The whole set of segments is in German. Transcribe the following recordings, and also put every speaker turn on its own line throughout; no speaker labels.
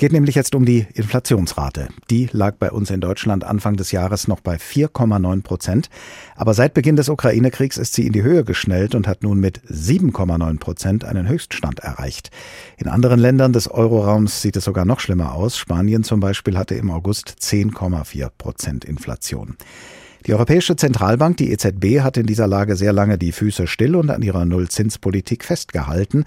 geht nämlich jetzt um die Inflationsrate. Die lag bei uns in Deutschland Anfang des Jahres noch bei 4,9 Prozent. Aber seit Beginn des Ukraine-Kriegs ist sie in die Höhe geschnellt und hat nun mit 7,9 Prozent einen Höchststand erreicht. In anderen Ländern des Euroraums sieht es sogar noch schlimmer aus. Spanien zum Beispiel hatte im August 10,4 Prozent Inflation. Die Europäische Zentralbank, die EZB, hat in dieser Lage sehr lange die Füße still und an ihrer Nullzinspolitik festgehalten.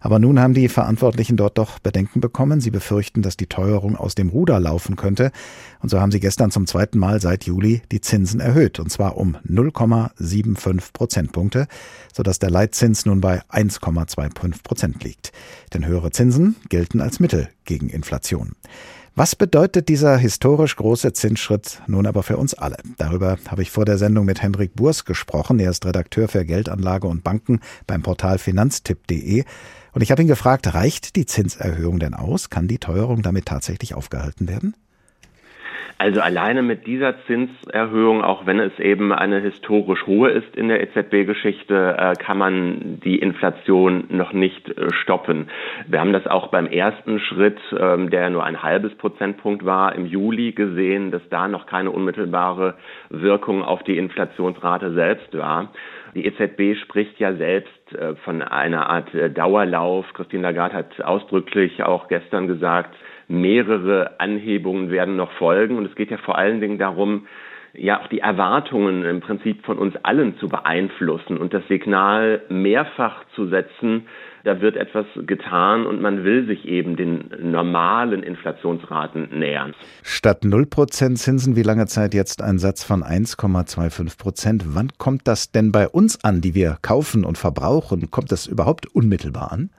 Aber nun haben die Verantwortlichen dort doch Bedenken bekommen. Sie befürchten, dass die Teuerung aus dem Ruder laufen könnte. Und so haben sie gestern zum zweiten Mal seit Juli die Zinsen erhöht. Und zwar um 0,75 Prozentpunkte, sodass der Leitzins nun bei 1,25 Prozent liegt. Denn höhere Zinsen gelten als Mittel gegen Inflation. Was bedeutet dieser historisch große Zinsschritt nun aber für uns alle? Darüber habe ich vor der Sendung mit Hendrik Burs gesprochen. Er ist Redakteur für Geldanlage und Banken beim Portal finanztipp.de. Und ich habe ihn gefragt, reicht die Zinserhöhung denn aus? Kann die Teuerung damit tatsächlich aufgehalten werden?
Also alleine mit dieser Zinserhöhung, auch wenn es eben eine historisch hohe ist in der EZB-Geschichte, äh, kann man die Inflation noch nicht äh, stoppen. Wir haben das auch beim ersten Schritt, ähm, der nur ein halbes Prozentpunkt war, im Juli gesehen, dass da noch keine unmittelbare Wirkung auf die Inflationsrate selbst war. Die EZB spricht ja selbst äh, von einer Art Dauerlauf. Christine Lagarde hat ausdrücklich auch gestern gesagt, mehrere Anhebungen werden noch folgen. Und es geht ja vor allen Dingen darum, ja auch die Erwartungen im Prinzip von uns allen zu beeinflussen und das Signal mehrfach zu setzen, da wird etwas getan und man will sich eben den normalen Inflationsraten nähern.
Statt 0% Zinsen, wie lange Zeit jetzt ein Satz von 1,25 Prozent? Wann kommt das denn bei uns an, die wir kaufen und verbrauchen? Kommt das überhaupt unmittelbar an?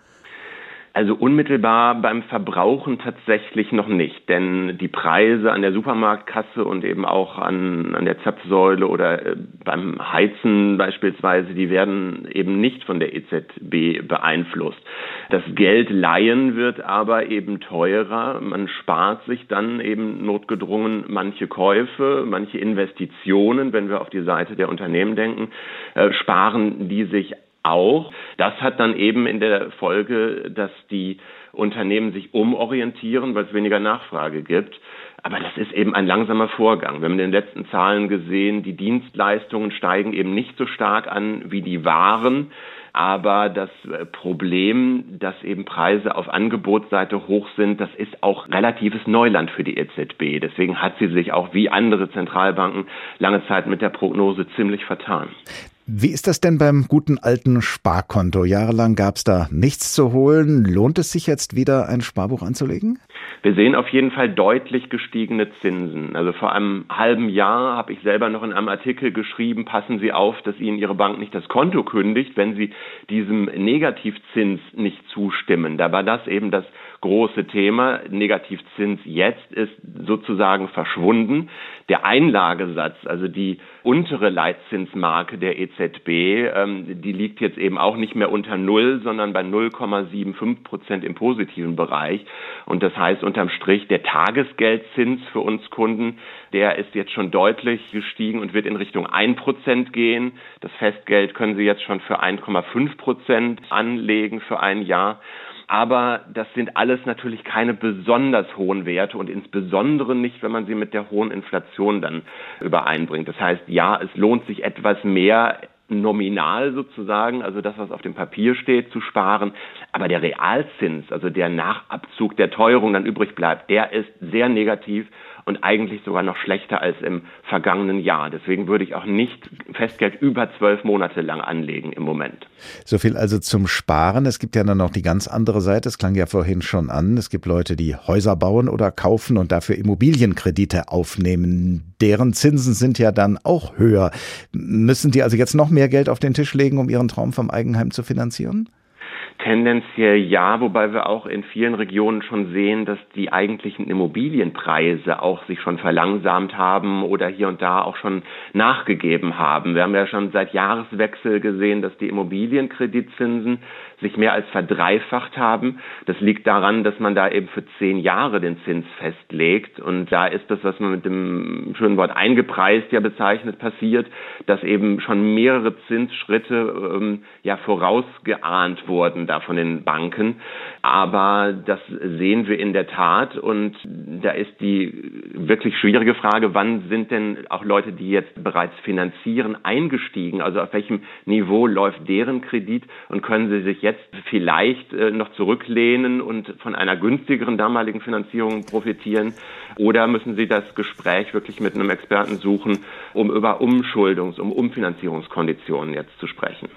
Also unmittelbar beim Verbrauchen tatsächlich noch nicht, denn die Preise an der Supermarktkasse und eben auch an, an der Zapfsäule oder äh, beim Heizen beispielsweise, die werden eben nicht von der EZB beeinflusst. Das Geld leihen wird aber eben teurer. Man spart sich dann eben notgedrungen manche Käufe, manche Investitionen, wenn wir auf die Seite der Unternehmen denken, äh, sparen die sich auch. Das hat dann eben in der Folge, dass die Unternehmen sich umorientieren, weil es weniger Nachfrage gibt. Aber das ist eben ein langsamer Vorgang. Wir haben in den letzten Zahlen gesehen, die Dienstleistungen steigen eben nicht so stark an wie die Waren. Aber das äh, Problem, dass eben Preise auf Angebotsseite hoch sind, das ist auch relatives Neuland für die EZB. Deswegen hat sie sich auch wie andere Zentralbanken lange Zeit mit der Prognose ziemlich vertan.
Wie ist das denn beim guten alten Sparkonto? Jahrelang gab es da nichts zu holen. Lohnt es sich jetzt wieder ein Sparbuch anzulegen?
Wir sehen auf jeden Fall deutlich gestiegene Zinsen. Also vor einem halben Jahr habe ich selber noch in einem Artikel geschrieben, passen Sie auf, dass Ihnen Ihre Bank nicht das Konto kündigt, wenn Sie diesem Negativzins nicht zustimmen. Da war das eben das große Thema. Negativzins jetzt ist sozusagen verschwunden. Der Einlagesatz, also die untere Leitzinsmarke der EZB, ähm, die liegt jetzt eben auch nicht mehr unter Null, sondern bei 0,75 Prozent im positiven Bereich. Und das heißt unterm Strich, der Tagesgeldzins für uns Kunden, der ist jetzt schon deutlich gestiegen und wird in Richtung 1 Prozent gehen. Das Festgeld können Sie jetzt schon für 1,5 Prozent anlegen für ein Jahr. Aber das sind alles natürlich keine besonders hohen Werte und insbesondere nicht, wenn man sie mit der hohen Inflation dann übereinbringt. Das heißt, ja, es lohnt sich etwas mehr nominal sozusagen, also das, was auf dem Papier steht, zu sparen. Aber der Realzins, also der Nachabzug der Teuerung dann übrig bleibt, der ist sehr negativ und eigentlich sogar noch schlechter als im vergangenen Jahr. Deswegen würde ich auch nicht Festgeld über zwölf Monate lang anlegen im Moment.
So viel also zum Sparen. Es gibt ja dann noch die ganz andere Seite. Es klang ja vorhin schon an. Es gibt Leute, die Häuser bauen oder kaufen und dafür Immobilienkredite aufnehmen. Deren Zinsen sind ja dann auch höher. Müssen die also jetzt noch mehr Geld auf den Tisch legen, um ihren Traum vom Eigenheim zu finanzieren?
Tendenziell ja, wobei wir auch in vielen Regionen schon sehen, dass die eigentlichen Immobilienpreise auch sich schon verlangsamt haben oder hier und da auch schon nachgegeben haben. Wir haben ja schon seit Jahreswechsel gesehen, dass die Immobilienkreditzinsen sich mehr als verdreifacht haben. Das liegt daran, dass man da eben für zehn Jahre den Zins festlegt. Und da ist das, was man mit dem schönen Wort eingepreist ja bezeichnet, passiert, dass eben schon mehrere Zinsschritte ähm, ja vorausgeahnt wurden da von den Banken. Aber das sehen wir in der Tat und da ist die wirklich schwierige Frage, wann sind denn auch Leute, die jetzt bereits finanzieren, eingestiegen? Also auf welchem Niveau läuft deren Kredit und können sie sich jetzt vielleicht äh, noch zurücklehnen und von einer günstigeren damaligen Finanzierung profitieren? Oder müssen sie das Gespräch wirklich mit einem Experten suchen, um über Umschuldungs-, um Umfinanzierungskonditionen jetzt zu sprechen?